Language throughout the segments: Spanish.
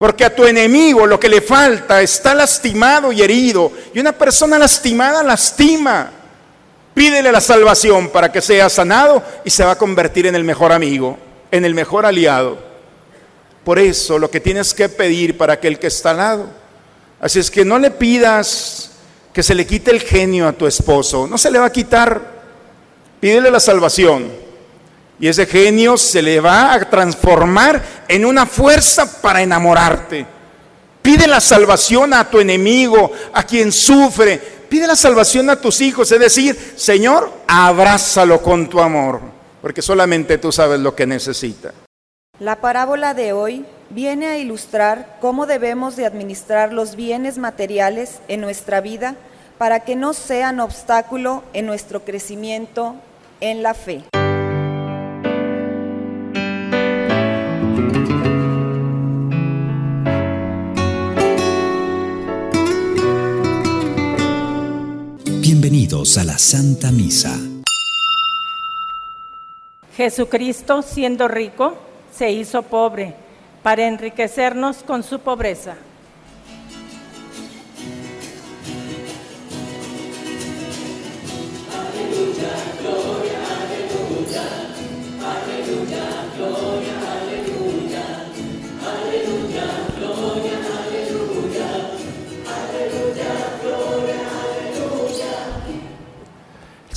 Porque a tu enemigo lo que le falta está lastimado y herido. Y una persona lastimada lastima. Pídele la salvación para que sea sanado y se va a convertir en el mejor amigo, en el mejor aliado. Por eso lo que tienes que pedir para aquel que está al lado. Así es que no le pidas que se le quite el genio a tu esposo. No se le va a quitar. Pídele la salvación. Y ese genio se le va a transformar en una fuerza para enamorarte. Pide la salvación a tu enemigo, a quien sufre. Pide la salvación a tus hijos. Es decir, Señor, abrázalo con tu amor, porque solamente tú sabes lo que necesita. La parábola de hoy viene a ilustrar cómo debemos de administrar los bienes materiales en nuestra vida para que no sean obstáculo en nuestro crecimiento en la fe. Bienvenidos a la Santa Misa. Jesucristo, siendo rico, se hizo pobre para enriquecernos con su pobreza.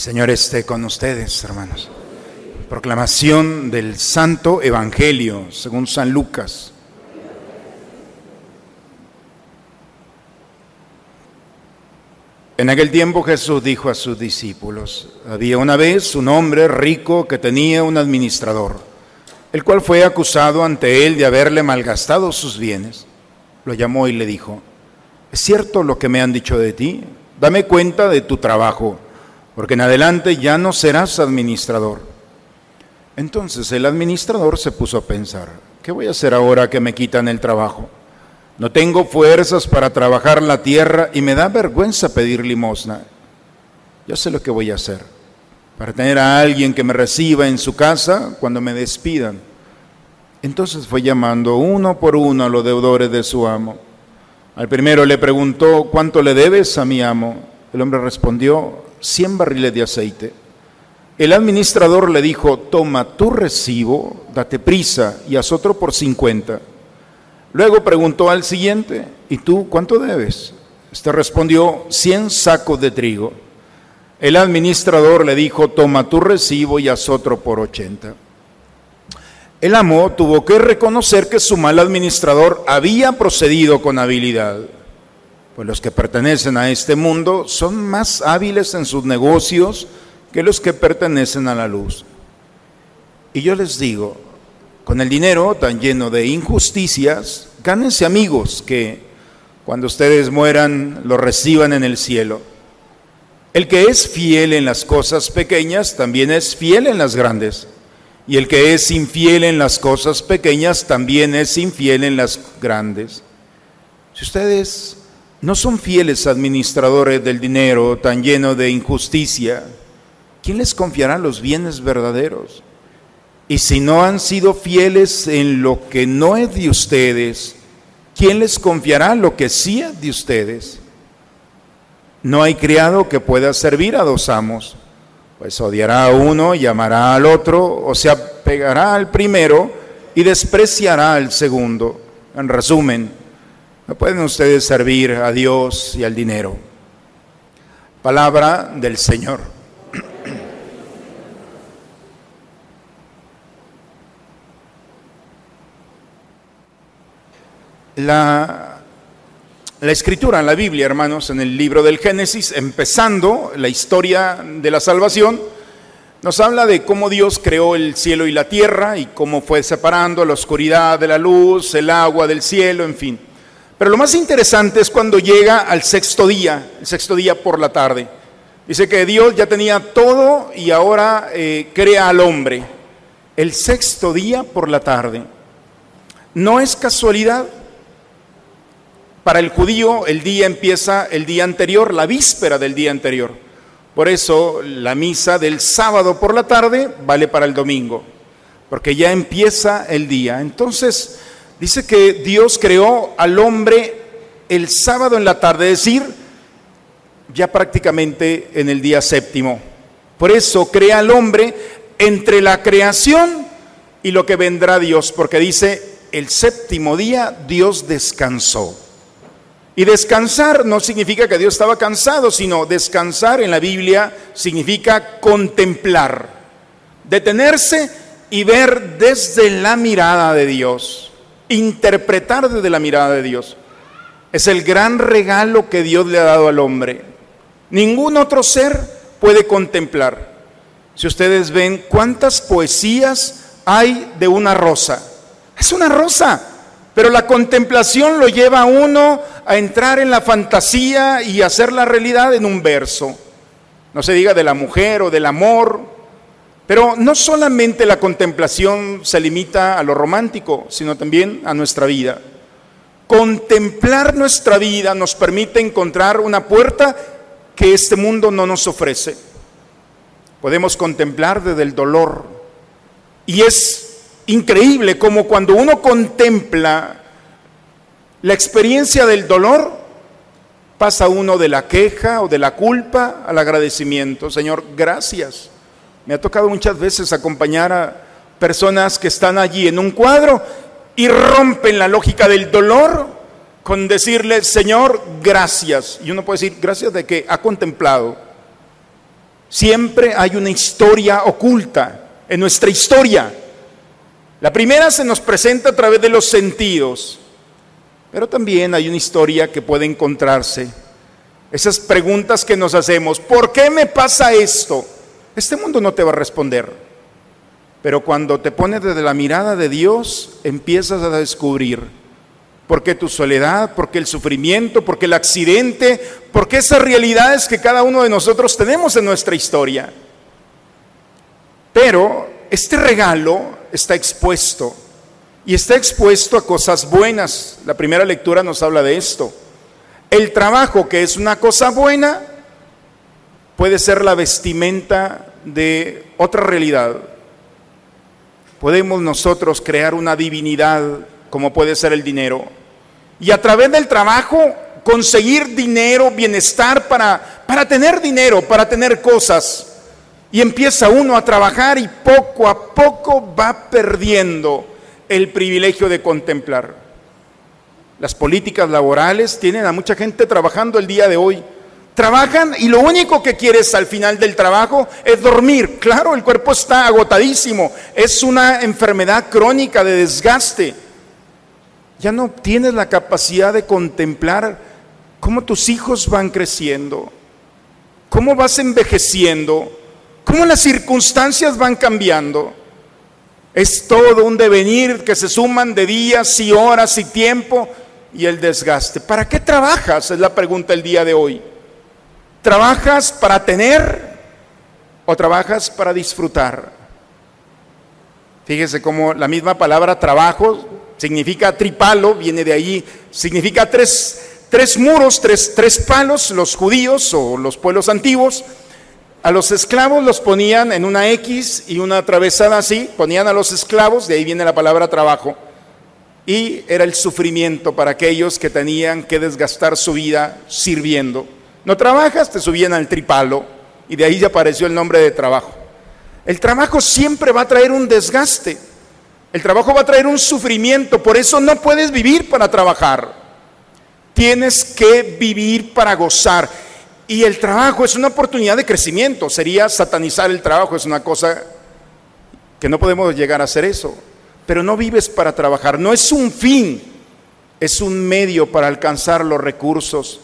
Señor esté con ustedes, hermanos. Proclamación del Santo Evangelio según San Lucas. En aquel tiempo Jesús dijo a sus discípulos, había una vez un hombre rico que tenía un administrador, el cual fue acusado ante él de haberle malgastado sus bienes. Lo llamó y le dijo, ¿es cierto lo que me han dicho de ti? Dame cuenta de tu trabajo porque en adelante ya no serás administrador. Entonces el administrador se puso a pensar, ¿qué voy a hacer ahora que me quitan el trabajo? No tengo fuerzas para trabajar la tierra y me da vergüenza pedir limosna. Ya sé lo que voy a hacer, para tener a alguien que me reciba en su casa cuando me despidan. Entonces fue llamando uno por uno a los deudores de su amo. Al primero le preguntó, ¿cuánto le debes a mi amo? El hombre respondió, 100 barriles de aceite. El administrador le dijo, toma tu recibo, date prisa y haz otro por 50. Luego preguntó al siguiente, ¿y tú cuánto debes? Este respondió, 100 sacos de trigo. El administrador le dijo, toma tu recibo y haz otro por 80. El amo tuvo que reconocer que su mal administrador había procedido con habilidad pues los que pertenecen a este mundo son más hábiles en sus negocios que los que pertenecen a la luz. Y yo les digo, con el dinero tan lleno de injusticias, gánense amigos que cuando ustedes mueran lo reciban en el cielo. El que es fiel en las cosas pequeñas también es fiel en las grandes. Y el que es infiel en las cosas pequeñas también es infiel en las grandes. Si ustedes no son fieles administradores del dinero tan lleno de injusticia. ¿Quién les confiará los bienes verdaderos? Y si no han sido fieles en lo que no es de ustedes, ¿quién les confiará lo que sí es de ustedes? No hay criado que pueda servir a dos amos, pues odiará a uno y amará al otro, o se apegará al primero y despreciará al segundo. En resumen, no pueden ustedes servir a Dios y al dinero. Palabra del Señor. La, la, escritura la Biblia, hermanos, en el libro del Génesis, empezando la historia de la salvación, nos habla de cómo Dios creó el cielo y la tierra y cómo fue separando la oscuridad de la luz, el agua del cielo, en fin. Pero lo más interesante es cuando llega al sexto día, el sexto día por la tarde. Dice que Dios ya tenía todo y ahora eh, crea al hombre. El sexto día por la tarde. No es casualidad. Para el judío el día empieza el día anterior, la víspera del día anterior. Por eso la misa del sábado por la tarde vale para el domingo, porque ya empieza el día. Entonces, Dice que Dios creó al hombre el sábado en la tarde, es decir, ya prácticamente en el día séptimo. Por eso crea al hombre entre la creación y lo que vendrá Dios, porque dice, el séptimo día Dios descansó. Y descansar no significa que Dios estaba cansado, sino descansar en la Biblia significa contemplar, detenerse y ver desde la mirada de Dios, interpretar desde la mirada de Dios. Es el gran regalo que Dios le ha dado al hombre. Ningún otro ser puede contemplar. Si ustedes ven cuántas poesías hay de una rosa, es una rosa, pero la contemplación lo lleva a uno a entrar en la fantasía y hacer la realidad en un verso. No se diga de la mujer o del amor, pero no solamente la contemplación se limita a lo romántico, sino también a nuestra vida. Contemplar nuestra vida nos permite encontrar una puerta que este mundo no nos ofrece. Podemos contemplar desde el dolor. Y es increíble como cuando uno contempla la experiencia del dolor, pasa uno de la queja o de la culpa al agradecimiento. Señor, gracias. Me ha tocado muchas veces acompañar a personas que están allí en un cuadro y rompen la lógica del dolor con decirle, Señor, gracias. Y uno puede decir, gracias de que ha contemplado. Siempre hay una historia oculta en nuestra historia la primera se nos presenta a través de los sentidos, pero también hay una historia que puede encontrarse. Esas preguntas que nos hacemos, ¿por qué me pasa esto? Este mundo no te va a responder. Pero cuando te pones desde la mirada de Dios, empiezas a descubrir por qué tu soledad, por qué el sufrimiento, por qué el accidente, por qué esas realidades que cada uno de nosotros tenemos en nuestra historia. Pero este regalo está expuesto y está expuesto a cosas buenas. La primera lectura nos habla de esto. El trabajo, que es una cosa buena, puede ser la vestimenta de otra realidad. Podemos nosotros crear una divinidad como puede ser el dinero. Y a través del trabajo conseguir dinero, bienestar para, para tener dinero, para tener cosas. Y empieza uno a trabajar y poco a poco va perdiendo el privilegio de contemplar. Las políticas laborales tienen a mucha gente trabajando el día de hoy. Trabajan y lo único que quieres al final del trabajo es dormir. Claro, el cuerpo está agotadísimo. Es una enfermedad crónica de desgaste. Ya no tienes la capacidad de contemplar cómo tus hijos van creciendo, cómo vas envejeciendo cómo las circunstancias van cambiando. Es todo un devenir que se suman de días y horas y tiempo y el desgaste. ¿Para qué trabajas? Es la pregunta el día de hoy. ¿Trabajas para tener o trabajas para disfrutar? Fíjese cómo la misma palabra trabajo significa tripalo, viene de ahí, significa tres, tres muros, tres, tres palos, los judíos o los pueblos antiguos a los esclavos los ponían en una X y una atravesada así, ponían a los esclavos, de ahí viene la palabra trabajo, y era el sufrimiento para aquellos que tenían que desgastar su vida sirviendo. No trabajas, te subían al tripalo, y de ahí ya apareció el nombre de trabajo. El trabajo siempre va a traer un desgaste, el trabajo va a traer un sufrimiento, por eso no puedes vivir para trabajar, tienes que vivir para gozar. Y el trabajo es una oportunidad de crecimiento. Sería satanizar el trabajo, es una cosa que no podemos llegar a hacer eso. Pero no vives para trabajar, no es un fin, es un medio para alcanzar los recursos.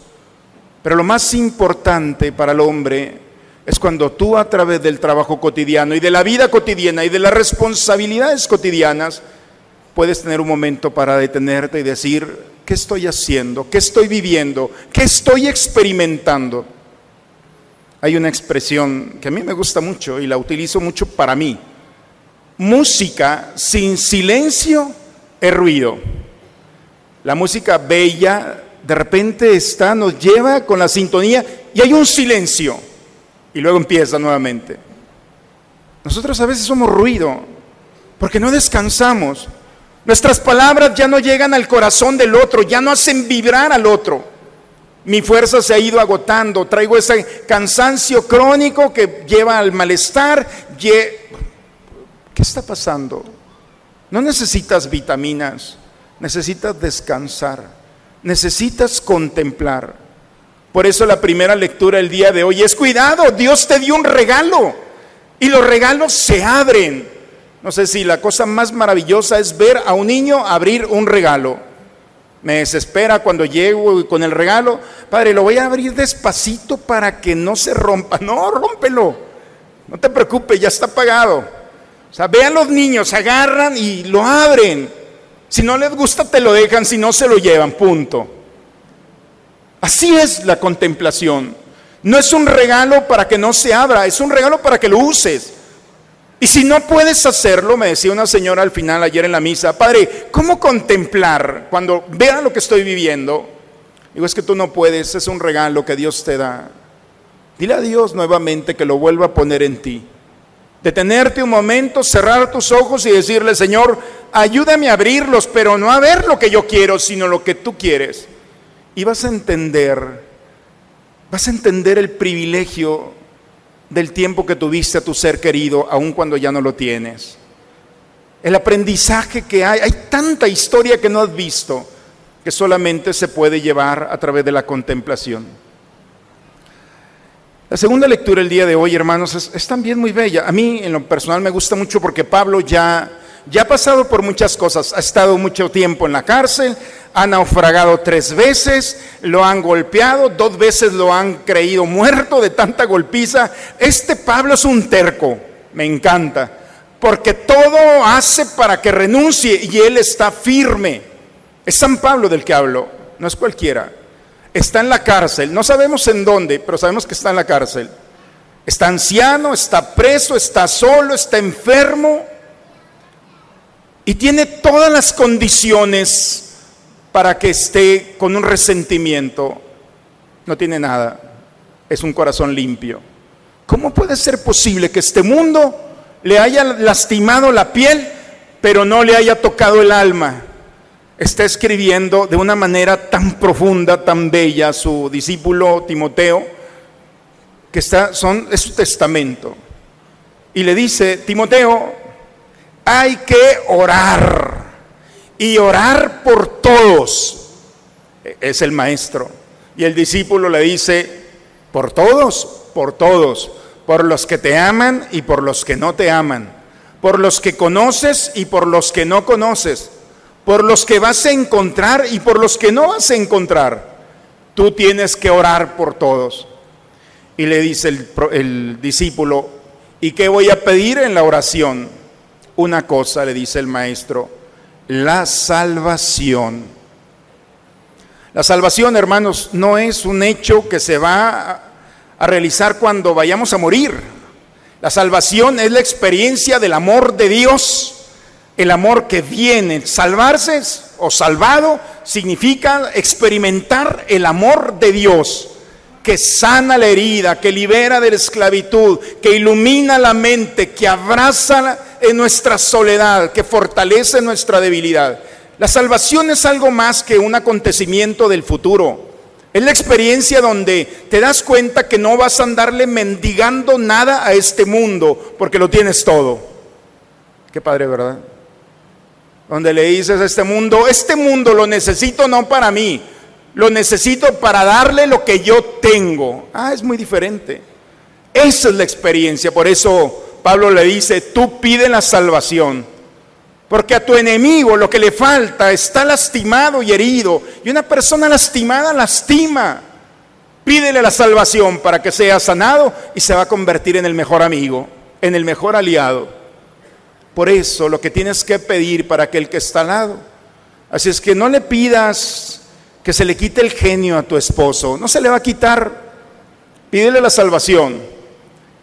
Pero lo más importante para el hombre es cuando tú a través del trabajo cotidiano y de la vida cotidiana y de las responsabilidades cotidianas puedes tener un momento para detenerte y decir, ¿Qué estoy haciendo? ¿Qué estoy viviendo? ¿Qué estoy experimentando? Hay una expresión que a mí me gusta mucho y la utilizo mucho para mí. Música sin silencio es ruido. La música bella de repente está, nos lleva con la sintonía y hay un silencio y luego empieza nuevamente. Nosotros a veces somos ruido porque no descansamos Nuestras palabras ya no llegan al corazón del otro, ya no hacen vibrar al otro. Mi fuerza se ha ido agotando, traigo ese cansancio crónico que lleva al malestar. ¿Qué está pasando? No necesitas vitaminas, necesitas descansar, necesitas contemplar. Por eso la primera lectura el día de hoy es cuidado, Dios te dio un regalo y los regalos se abren. No sé si la cosa más maravillosa es ver a un niño abrir un regalo. Me desespera cuando llego con el regalo. Padre, lo voy a abrir despacito para que no se rompa. No, rómpelo. No te preocupes, ya está pagado. O sea, vean los niños, agarran y lo abren. Si no les gusta, te lo dejan, si no, se lo llevan, punto. Así es la contemplación. No es un regalo para que no se abra, es un regalo para que lo uses. Y si no puedes hacerlo, me decía una señora al final ayer en la misa, Padre, ¿cómo contemplar cuando vea lo que estoy viviendo? Digo, es que tú no puedes, es un regalo que Dios te da. Dile a Dios nuevamente que lo vuelva a poner en ti. Detenerte un momento, cerrar tus ojos y decirle, Señor, ayúdame a abrirlos, pero no a ver lo que yo quiero, sino lo que tú quieres. Y vas a entender, vas a entender el privilegio del tiempo que tuviste a tu ser querido, aun cuando ya no lo tienes. El aprendizaje que hay, hay tanta historia que no has visto, que solamente se puede llevar a través de la contemplación. La segunda lectura el día de hoy, hermanos, es, también muy bella. A mí en lo personal me gusta mucho porque Pablo ya, ya ha pasado por muchas cosas. Ha estado mucho tiempo en la cárcel, ha naufragado tres veces, lo han golpeado, dos veces lo han creído muerto de tanta golpiza. Este Pablo es un terco, me encanta, porque todo hace para que renuncie y él está firme. Es San Pablo del que hablo, no es cualquiera. Está en la cárcel, no sabemos en dónde, pero sabemos que está en la cárcel. Está anciano, está preso, está solo, está enfermo y tiene todas las condiciones para que esté con un resentimiento. No tiene nada. Es un corazón limpio. ¿Cómo puede ser posible que este mundo le haya lastimado la piel, pero no le haya tocado el alma? Está escribiendo de una manera tan profunda, tan bella su discípulo Timoteo, que está, son, es su testamento. Y le dice, Timoteo, hay que orar y orar por todos. Es el maestro. Y el discípulo le dice, por todos, por todos, por los que te aman y por los que no te aman, por los que conoces y por los que no conoces, por los que vas a encontrar y por los que no vas a encontrar. Tú tienes que orar por todos. Y le dice el, el discípulo, ¿y qué voy a pedir en la oración? Una cosa, le dice el maestro, la salvación. La salvación, hermanos, no es un hecho que se va a realizar cuando vayamos a morir. La salvación es la experiencia del amor de Dios, el amor que viene. Salvarse o salvado significa experimentar el amor de Dios que sana la herida, que libera de la esclavitud, que ilumina la mente, que abraza en nuestra soledad, que fortalece nuestra debilidad. La salvación es algo más que un acontecimiento del futuro. Es la experiencia donde te das cuenta que no vas a andarle mendigando nada a este mundo, porque lo tienes todo. Qué padre, ¿verdad? Donde le dices a este mundo, este mundo lo necesito no para mí, lo necesito para darle lo que yo tengo. Ah, es muy diferente. Esa es la experiencia. Por eso Pablo le dice, tú pide la salvación. Porque a tu enemigo lo que le falta está lastimado y herido. Y una persona lastimada lastima. Pídele la salvación para que sea sanado y se va a convertir en el mejor amigo, en el mejor aliado. Por eso lo que tienes que pedir para aquel que está al lado. Así es que no le pidas que se le quite el genio a tu esposo. No se le va a quitar. Pídele la salvación.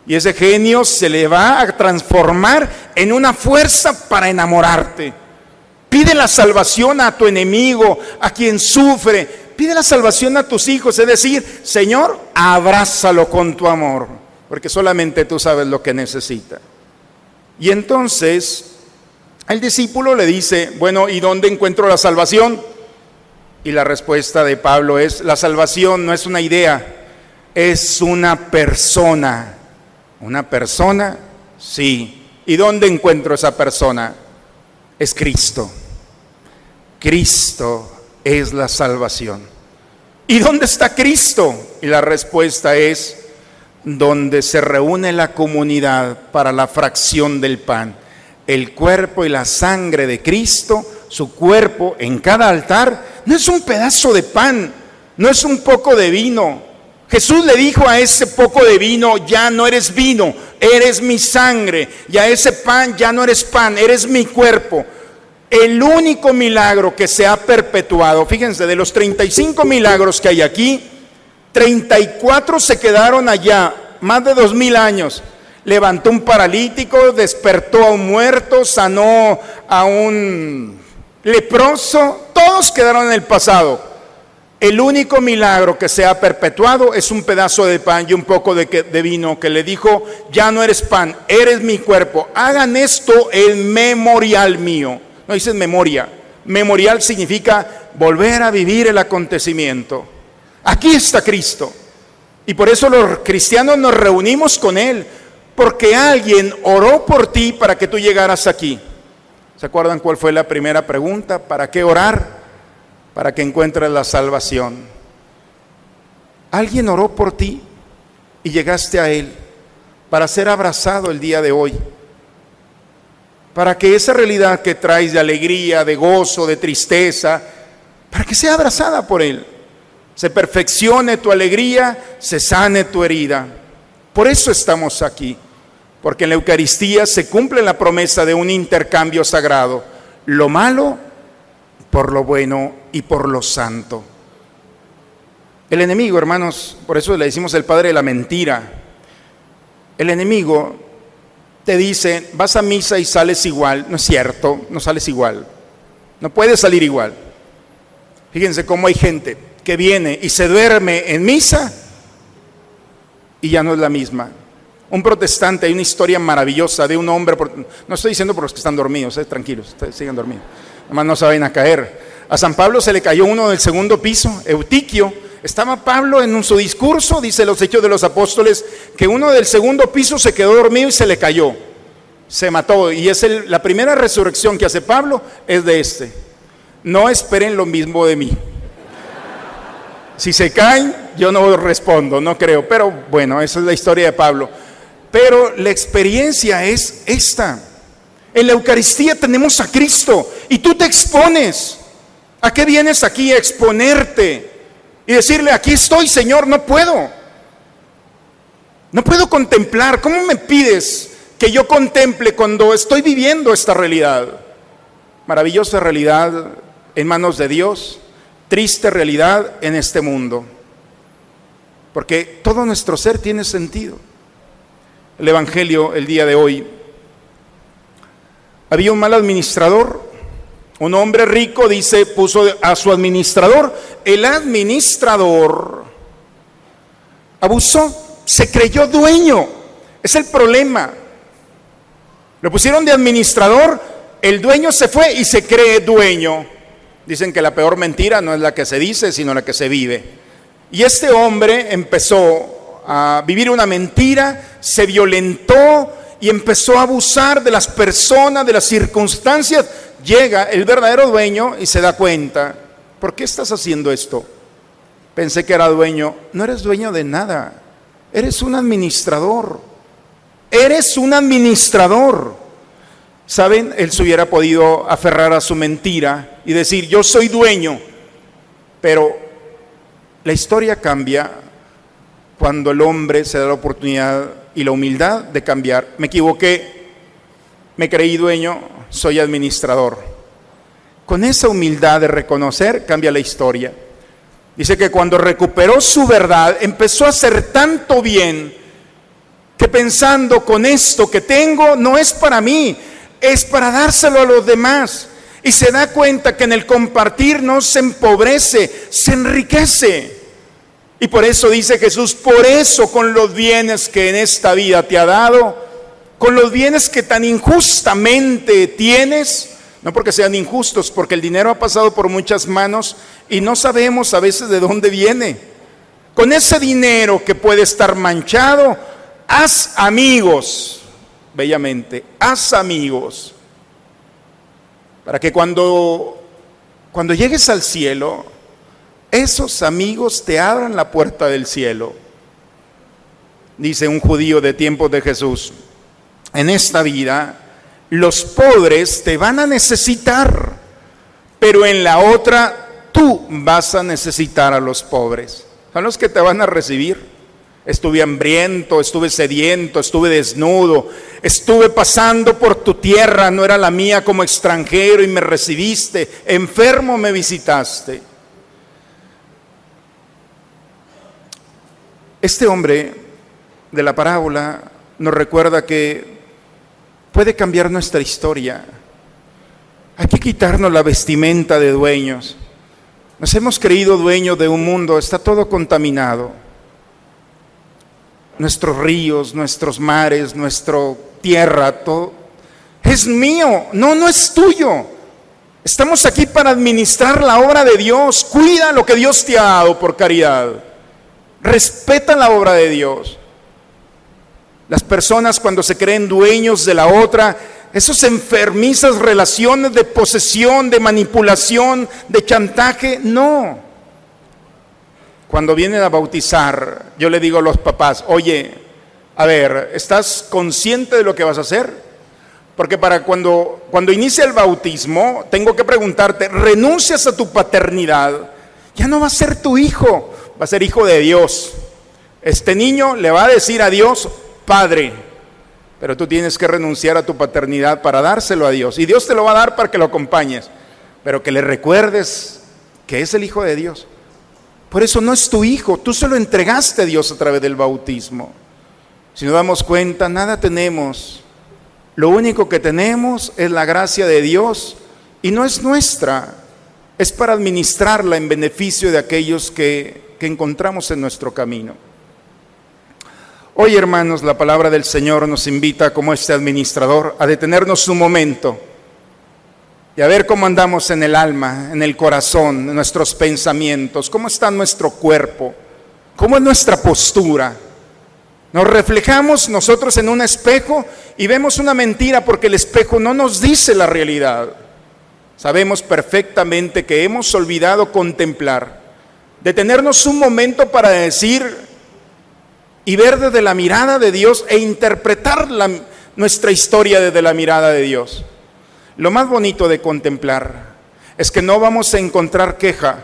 Y ese genio se le va a transformar en una fuerza para enamorarte. Pide la salvación a tu enemigo, a quien sufre. Pide la salvación a tus hijos. Es decir, Señor, abrázalo con tu amor. Porque solamente tú sabes lo que necesita. Y entonces, Al discípulo le dice, bueno, ¿y dónde encuentro la salvación? Y la respuesta de Pablo es, la salvación no es una idea, es una persona. ¿Una persona? Sí. ¿Y dónde encuentro esa persona? Es Cristo. Cristo es la salvación. ¿Y dónde está Cristo? Y la respuesta es donde se reúne la comunidad para la fracción del pan. El cuerpo y la sangre de Cristo, su cuerpo en cada altar, no es un pedazo de pan, no es un poco de vino. Jesús le dijo a ese poco de vino, ya no eres vino, eres mi sangre, y a ese pan ya no eres pan, eres mi cuerpo. El único milagro que se ha perpetuado, fíjense, de los 35 milagros que hay aquí, 34 se quedaron allá, más de dos mil años. Levantó un paralítico, despertó a un muerto, sanó a un leproso, todos quedaron en el pasado. El único milagro que se ha perpetuado es un pedazo de pan y un poco de, vino que le dijo, ya no eres pan, eres mi cuerpo. Hagan esto en memorial mío. No dicen memoria. Memorial significa volver a vivir el acontecimiento. Aquí está Cristo. Y por eso los cristianos nos reunimos con Él, porque alguien oró por ti para que tú llegaras aquí. ¿Se acuerdan cuál fue la primera pregunta? ¿Para qué orar? Para que encuentres la salvación. Alguien oró por ti y llegaste a Él para ser abrazado el día de hoy para que esa realidad que traes de alegría, de gozo, de tristeza, para que sea abrazada por Él. Se perfeccione tu alegría, se sane tu herida. Por eso estamos aquí, porque en la Eucaristía se cumple la promesa de un intercambio sagrado, lo malo por lo bueno y por lo santo. El enemigo, hermanos, por eso le decimos el padre de la mentira, el enemigo te dicen, vas a misa y sales igual. No es cierto, no sales igual. No puedes salir igual. Fíjense cómo hay gente que viene y se duerme en misa y ya no es la misma. Un protestante, hay una historia maravillosa de un hombre, no estoy diciendo por los que están dormidos, eh, tranquilos, sigan dormidos, además no saben a caer. A San Pablo se le cayó uno del segundo piso, Eutiquio, estaba Pablo en su discurso, dice los hechos de los apóstoles, que uno del segundo piso se quedó dormido y se le cayó. Se mató. Y es la primera resurrección que hace Pablo es de este. No esperen lo mismo de mí. Si se caen, yo no respondo, no creo. Pero bueno, esa es la historia de Pablo. Pero la experiencia es esta. En la Eucaristía tenemos a Cristo y tú te expones. ¿A qué vienes aquí? A exponerte y decirle, aquí estoy, Señor, no puedo. No puedo contemplar. ¿Cómo me pides que yo contemple cuando estoy viviendo esta realidad? Maravillosa realidad en manos de Dios, triste realidad en este mundo. Porque todo nuestro ser tiene sentido. El Evangelio el día de hoy. Había un mal administrador un hombre rico, dice, puso a su administrador. El administrador abusó, se creyó dueño. Es el problema. Lo pusieron de administrador, el dueño se fue y se cree dueño. Dicen que la peor mentira no es la que se dice, sino la que se vive. Y este hombre empezó a vivir una mentira, se violentó y empezó a abusar de las personas, de las circunstancias llega el verdadero dueño y se da cuenta, ¿por qué estás haciendo esto? Pensé que era dueño. No eres dueño de nada. Eres un administrador. Eres un administrador. ¿Saben? Él se hubiera podido aferrar a su mentira y decir, yo soy dueño. Pero la historia cambia cuando el hombre se da la oportunidad y la humildad de cambiar. Me equivoqué, me creí dueño, soy administrador. Con esa humildad de reconocer cambia la historia. Dice que cuando recuperó su verdad, empezó a hacer tanto bien que pensando con esto que tengo no es para mí, es para dárselo a los demás. Y se da cuenta que en el compartir no se empobrece, se enriquece. Y por eso dice Jesús, por eso con los bienes que en esta vida te ha dado, con los bienes que tan injustamente tienes, no porque sean injustos, porque el dinero ha pasado por muchas manos y no sabemos a veces de dónde viene. Con ese dinero que puede estar manchado, haz amigos, bellamente, haz amigos, para que cuando, cuando llegues al cielo, esos amigos te abran la puerta del cielo. Dice un judío de tiempos de Jesús, en esta vida los pobres te van a necesitar, pero en la otra tú vas a necesitar a los pobres. Son los que te van a recibir. Estuve hambriento, estuve sediento, estuve desnudo, estuve pasando por tu tierra, no era la mía como extranjero y me recibiste, enfermo me visitaste. Este hombre de la parábola nos recuerda que puede cambiar nuestra historia. Hay que quitarnos la vestimenta de dueños. Nos hemos creído dueños de un mundo, está todo contaminado. Nuestros ríos, nuestros mares, nuestra tierra, todo es mío, no, no es tuyo. Estamos aquí para administrar la obra de Dios. Cuida lo que Dios te ha dado por caridad. Respeta la obra de Dios. Las personas cuando se creen dueños de la otra, esos enfermizas relaciones de posesión, de manipulación, de chantaje, no. Cuando vienen a bautizar, yo le digo a los papás, oye, a ver, ¿estás consciente de lo que vas a hacer? Porque para cuando, cuando inicia el bautismo, tengo que preguntarte, ¿renuncias a tu paternidad? Ya no va a ser tu hijo, va a ser hijo de Dios. Este niño le va a decir a Dios, Padre, pero tú tienes que renunciar a tu paternidad para dárselo a Dios. Y Dios te lo va a dar para que lo acompañes, pero que le recuerdes que es el Hijo de Dios. Por eso no es tu hijo, tú se lo entregaste a Dios a través del bautismo. Si nos damos cuenta, nada tenemos. Lo único que tenemos es la gracia de Dios y no es nuestra, es para administrarla en beneficio de aquellos que, que encontramos en nuestro camino. Hoy, hermanos, la palabra del Señor nos invita, como este administrador, a detenernos un momento y a ver cómo andamos en el alma, en el corazón, en nuestros pensamientos, cómo está nuestro cuerpo, cómo es nuestra postura. Nos reflejamos nosotros en un espejo y vemos una mentira porque el espejo no nos dice la realidad. Sabemos perfectamente que hemos olvidado contemplar detenernos un momento para decir y ver desde la mirada de Dios e interpretar nuestra historia desde la mirada de Dios. Lo más bonito de contemplar es que no vamos a encontrar queja,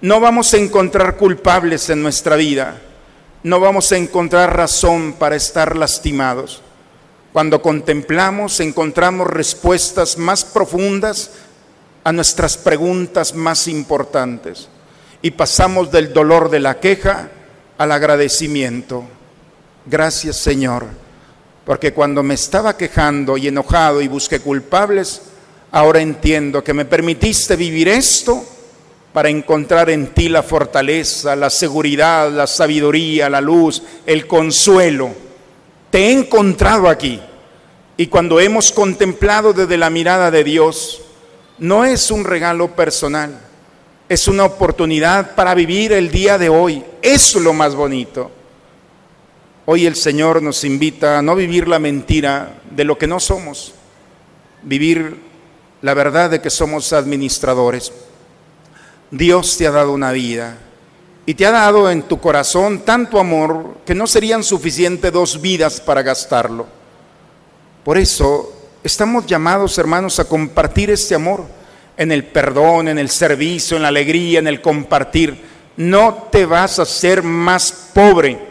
no vamos a encontrar culpables en nuestra vida, no vamos a encontrar razón para estar lastimados. Cuando contemplamos encontramos respuestas más profundas a nuestras preguntas más importantes y pasamos del dolor de la queja al agradecimiento. Gracias Señor, porque cuando me estaba quejando y enojado y busqué culpables, ahora entiendo que me permitiste vivir esto para encontrar en ti la fortaleza, la seguridad, la sabiduría, la luz, el consuelo. Te he encontrado aquí. Y cuando hemos contemplado desde la mirada de Dios, no es un regalo personal, es una oportunidad para vivir el día de hoy. Es lo más bonito. Hoy el Señor nos invita a no vivir la mentira de lo que no somos, vivir la verdad de que somos administradores. Dios te ha dado una vida y te ha dado en tu corazón tanto amor que no serían suficientes dos vidas para gastarlo. Por eso estamos llamados, hermanos, a compartir este amor en el perdón, en el servicio, en la alegría, en el compartir. No te vas a hacer más pobre.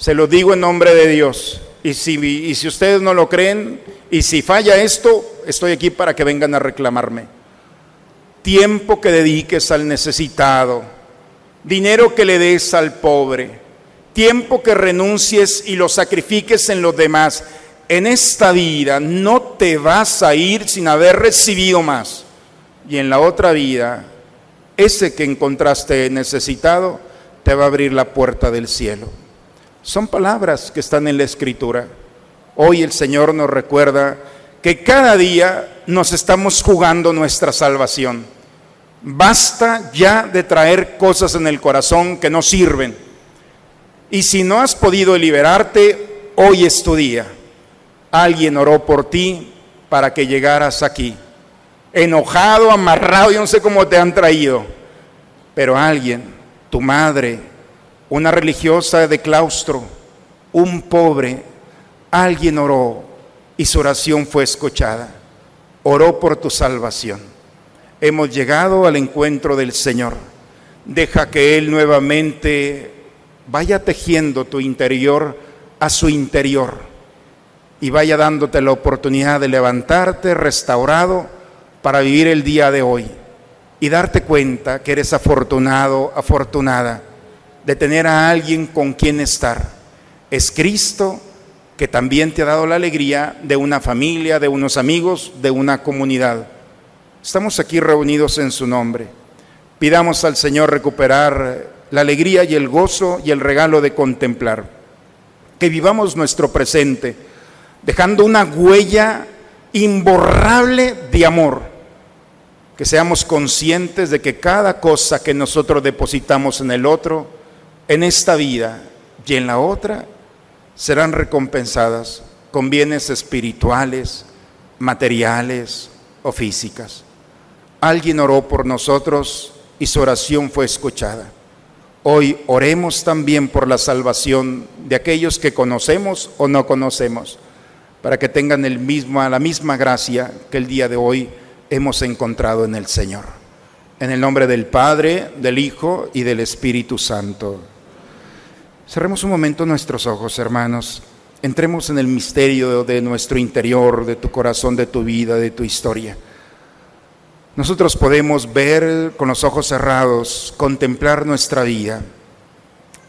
Se lo digo en nombre de Dios. Y si, y si ustedes no lo creen, y si falla esto, estoy aquí para que vengan a reclamarme. Tiempo que dediques al necesitado, dinero que le des al pobre, tiempo que renuncies y lo sacrifiques en los demás. En esta vida no te vas a ir sin haber recibido más y en la otra vida, ese que encontraste necesitado te va a abrir la puerta del cielo. Son palabras que están en la escritura. Hoy el Señor nos recuerda que cada día nos estamos jugando nuestra salvación. Basta ya de traer cosas en el corazón que no sirven. Y si no has podido liberarte, hoy es tu día. Alguien oró por ti para que llegaras aquí. Enojado, amarrado, yo no sé cómo te han traído. Pero alguien, tu madre, una religiosa de claustro, un pobre, alguien oró y su oración fue escuchada. Oró por tu salvación. Hemos llegado al encuentro del Señor. Deja que Él nuevamente vaya tejiendo tu interior a su interior y vaya dándote la oportunidad de levantarte restaurado para vivir el día de hoy y darte cuenta que eres afortunado, afortunada de tener a alguien con quien estar. Es Cristo que también te ha dado la alegría de una familia, de unos amigos, de una comunidad. Estamos aquí reunidos en su nombre. Pidamos al Señor recuperar la alegría y el gozo y el regalo de contemplar. Que vivamos nuestro presente, dejando una huella imborrable de amor. Que seamos conscientes de que cada cosa que nosotros depositamos en el otro, en esta vida y en la otra serán recompensadas con bienes espirituales, materiales o físicas. Alguien oró por nosotros y su oración fue escuchada. Hoy oremos también por la salvación de aquellos que conocemos o no conocemos, para que tengan el mismo, la misma gracia que el día de hoy hemos encontrado en el Señor. En el nombre del Padre, del Hijo y del Espíritu Santo. Cerremos un momento nuestros ojos, hermanos. Entremos en el misterio de nuestro interior, de tu corazón, de tu vida, de tu historia. Nosotros podemos ver con los ojos cerrados, contemplar nuestra vida.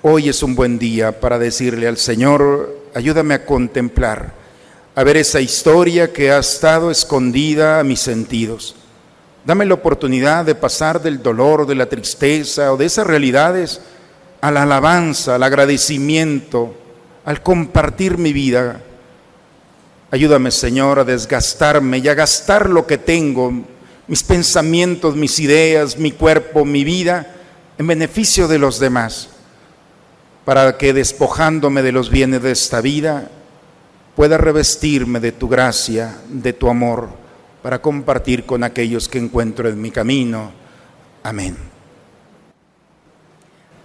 Hoy es un buen día para decirle al Señor, ayúdame a contemplar, a ver esa historia que ha estado escondida a mis sentidos. Dame la oportunidad de pasar del dolor, de la tristeza o de esas realidades a la alabanza, al agradecimiento, al compartir mi vida. Ayúdame, Señor, a desgastarme y a gastar lo que tengo, mis pensamientos, mis ideas, mi cuerpo, mi vida, en beneficio de los demás, para que despojándome de los bienes de esta vida, pueda revestirme de tu gracia, de tu amor, para compartir con aquellos que encuentro en mi camino. Amén.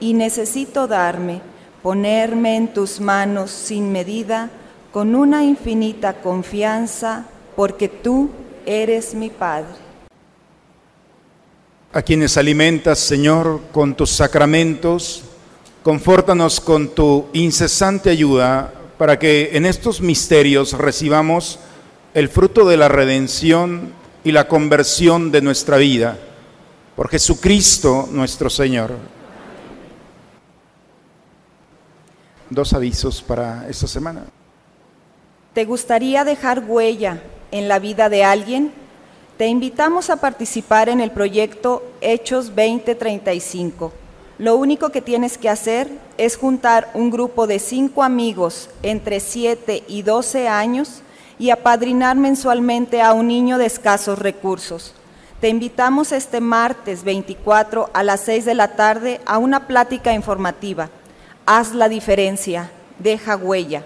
y necesito darme, ponerme en tus manos sin medida, con una infinita confianza, porque tú eres mi Padre. A quienes alimentas, Señor, con tus sacramentos, confórtanos con tu incesante ayuda para que en estos misterios recibamos el fruto de la redención y la conversión de nuestra vida. Por Jesucristo nuestro Señor. Dos avisos para esta semana. ¿Te gustaría dejar huella en la vida de alguien? Te invitamos a participar en el proyecto Hechos 2035. Lo único que tienes que hacer es juntar un grupo de cinco amigos entre 7 y 12 años y apadrinar mensualmente a un niño de escasos recursos. Te invitamos este martes 24 a las 6 de la tarde a una plática informativa Haz la diferencia, deja huella.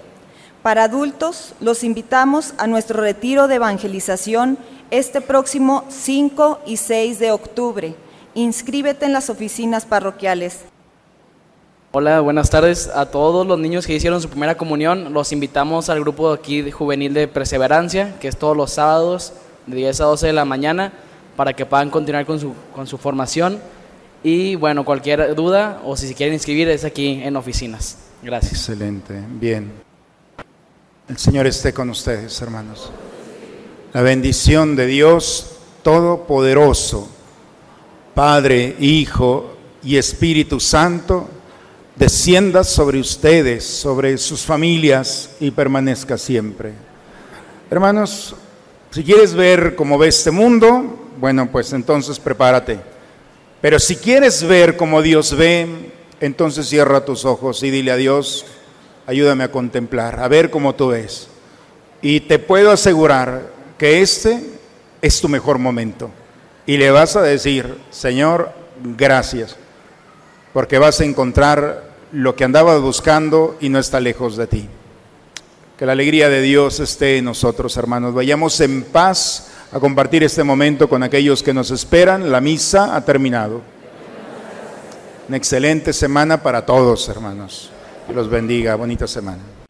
Para adultos, los invitamos a nuestro retiro de evangelización este próximo 5 y 6 de octubre. Inscríbete en las oficinas parroquiales. Hola, buenas tardes a todos los niños que hicieron su primera comunión. Los invitamos al grupo aquí juvenil de Perseverancia, que es todos los sábados de 10 a 12 de la mañana, para que puedan continuar con su, con su formación. Y bueno, cualquier duda o si se quieren inscribir es aquí en oficinas. Gracias. Excelente, bien. El Señor esté con ustedes, hermanos. La bendición de Dios Todopoderoso, Padre, Hijo y Espíritu Santo, descienda sobre ustedes, sobre sus familias y permanezca siempre. Hermanos, si quieres ver cómo ve este mundo, bueno, pues entonces prepárate. Pero si quieres ver cómo Dios ve, entonces cierra tus ojos y dile a Dios, ayúdame a contemplar, a ver cómo tú ves. Y te puedo asegurar que este es tu mejor momento. Y le vas a decir, Señor, gracias, porque vas a encontrar lo que andabas buscando y no está lejos de ti. Que la alegría de Dios esté en nosotros, hermanos. Vayamos en paz a compartir este momento con aquellos que nos esperan. La misa ha terminado. Una excelente semana para todos, hermanos. Que los bendiga. Bonita semana.